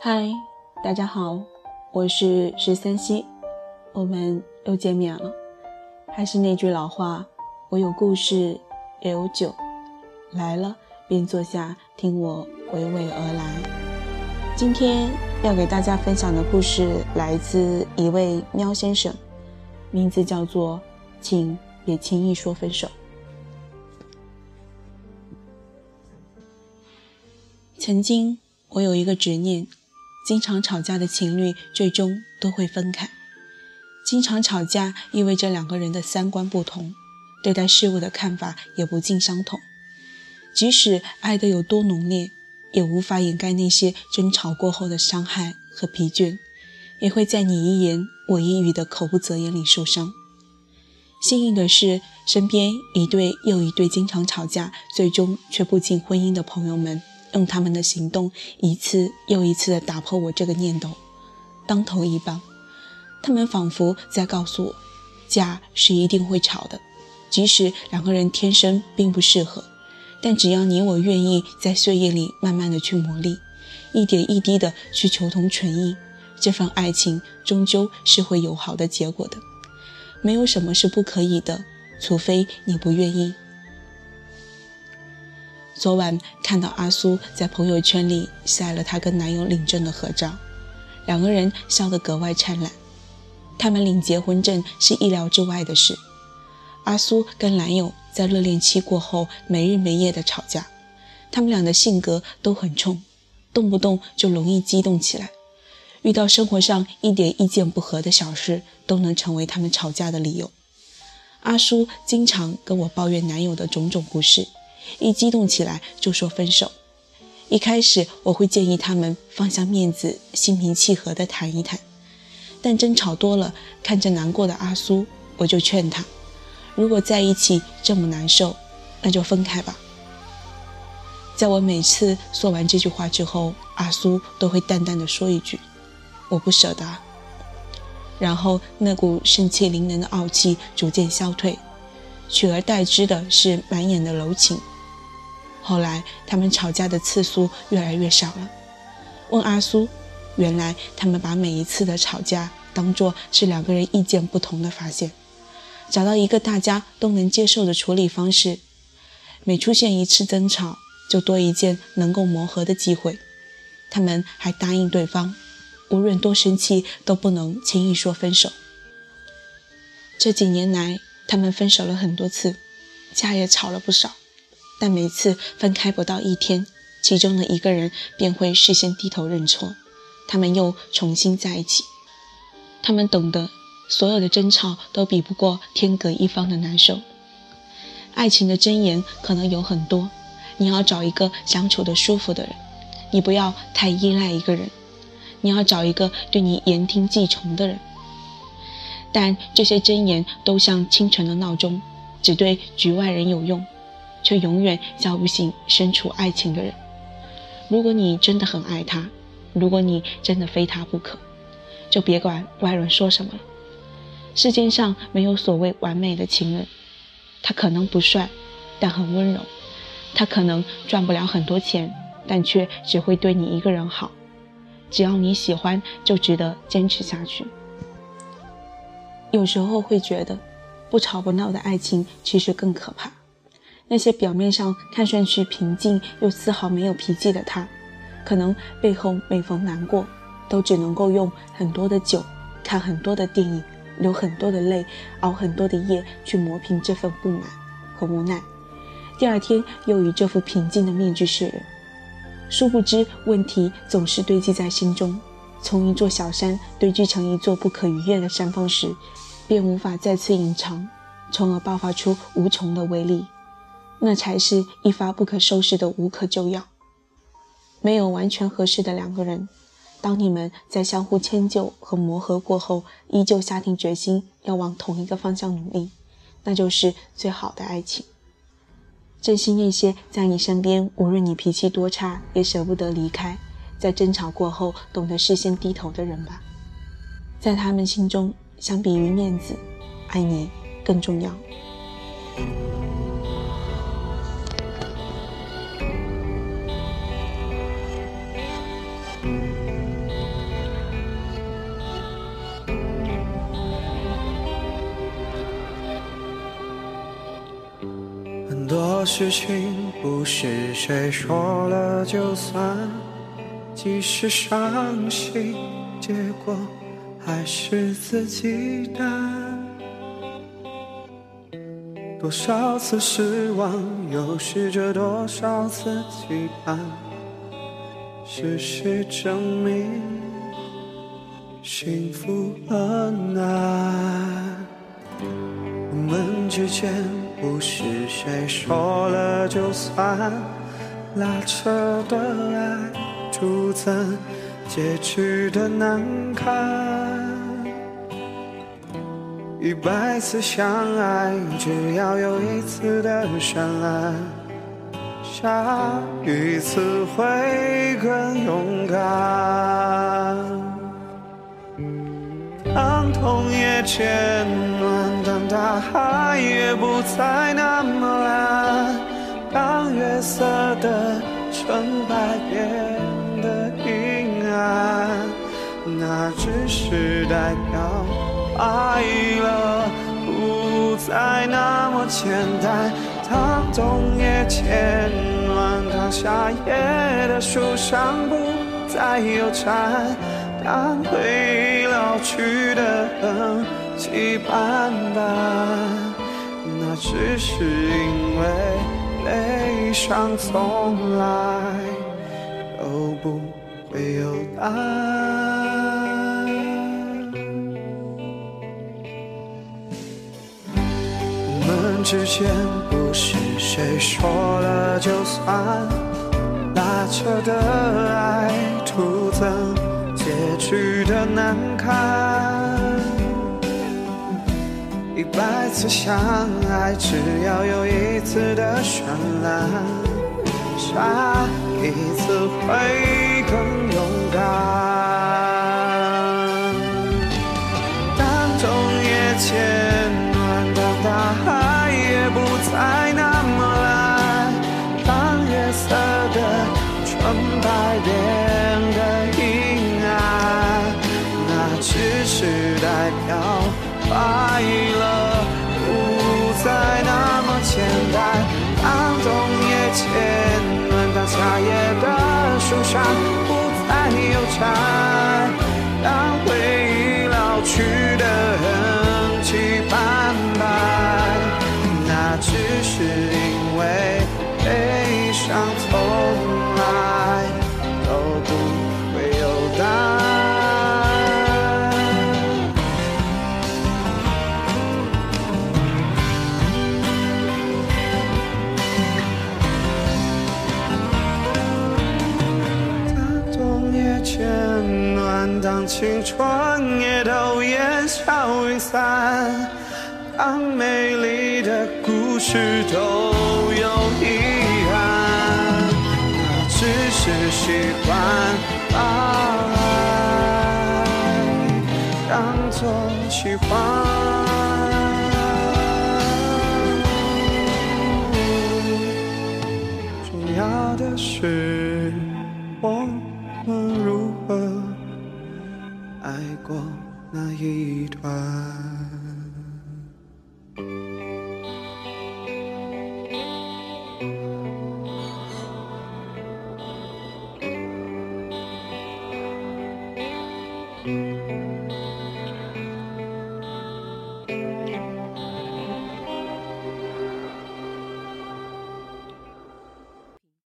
嗨，大家好，我是十三溪，我们又见面了。还是那句老话，我有故事，也有酒，来了便坐下，听我娓娓而来。今天要给大家分享的故事来自一位喵先生，名字叫做“请别轻易说分手”。曾经我有一个执念。经常吵架的情侣最终都会分开。经常吵架意味着两个人的三观不同，对待事物的看法也不尽相同。即使爱得有多浓烈，也无法掩盖那些争吵过后的伤害和疲倦，也会在你一言我一语的口不择言里受伤。幸运的是，身边一对又一对经常吵架，最终却不进婚姻的朋友们。用他们的行动一次又一次地打破我这个念头，当头一棒。他们仿佛在告诉我，架是一定会吵的，即使两个人天生并不适合，但只要你我愿意在岁月里慢慢的去磨砺，一点一滴的去求同存异，这份爱情终究是会有好的结果的。没有什么是不可以的，除非你不愿意。昨晚看到阿苏在朋友圈里晒了她跟男友领证的合照，两个人笑得格外灿烂。他们领结婚证是意料之外的事。阿苏跟男友在热恋期过后没日没夜的吵架，他们俩的性格都很冲，动不动就容易激动起来，遇到生活上一点意见不合的小事都能成为他们吵架的理由。阿苏经常跟我抱怨男友的种种不是。一激动起来就说分手。一开始我会建议他们放下面子，心平气和地谈一谈。但争吵多了，看着难过的阿苏，我就劝他：如果在一起这么难受，那就分开吧。在我每次说完这句话之后，阿苏都会淡淡的说一句：“我不舍得。”然后那股盛气凌人的傲气逐渐消退，取而代之的是满眼的柔情。后来，他们吵架的次数越来越少了。问阿苏，原来他们把每一次的吵架当作是两个人意见不同的发现，找到一个大家都能接受的处理方式。每出现一次争吵，就多一件能够磨合的机会。他们还答应对方，无论多生气都不能轻易说分手。这几年来，他们分手了很多次，架也吵了不少。但每次分开不到一天，其中的一个人便会事先低头认错，他们又重新在一起。他们懂得，所有的争吵都比不过天隔一方的难受。爱情的箴言可能有很多，你要找一个相处的舒服的人，你不要太依赖一个人，你要找一个对你言听计从的人。但这些箴言都像清晨的闹钟，只对局外人有用。却永远叫不醒身处爱情的人。如果你真的很爱他，如果你真的非他不可，就别管外人说什么了。世界上没有所谓完美的情人，他可能不帅，但很温柔；他可能赚不了很多钱，但却只会对你一个人好。只要你喜欢，就值得坚持下去。有时候会觉得，不吵不闹的爱情其实更可怕。那些表面上看上去平静又丝毫没有脾气的他，可能背后每逢难过，都只能够用很多的酒、看很多的电影、流很多的泪、熬很多的夜去磨平这份不满和无奈。第二天又以这副平静的面具示人。殊不知，问题总是堆积在心中，从一座小山堆积成一座不可逾越的山峰时，便无法再次隐藏，从而爆发出无穷的威力。那才是一发不可收拾的无可救药。没有完全合适的两个人，当你们在相互迁就和磨合过后，依旧下定决心要往同一个方向努力，那就是最好的爱情。珍惜那些在你身边，无论你脾气多差，也舍不得离开，在争吵过后懂得事先低头的人吧。在他们心中，相比于面子，爱你更重要。很多事情不是谁说了就算，即使伤心，结果还是自己担。多少次失望，又试着多少次期盼，事实证明，幸福很难。我们之间。不是谁说了就算，拉扯的爱，徒增结局的难堪。一百次相爱，只要有一次的绚烂，下一次会更勇敢。当痛也渐暖，大海也不再那么蓝，当月色的纯白变得阴暗，那只是代表爱了不再那么简单。当冬夜渐暖，当夏夜的树上不再有蝉。当回忆老去的痕迹斑斑，那只是因为悲伤从来都不会有答案。我们之间不是谁说了就算，拉扯的爱徒增。结局的难堪，一百次相爱，只要有一次的绚烂，下一次会更勇敢。当冬夜渐暖，当大海也不再那么蓝，当月色的纯白变得阴暗，那。只是代表快夜的树上不再有蝉，当美丽的故事都有遗憾，那只是习惯把爱当作喜欢。重要的是我们如何。爱过那一段。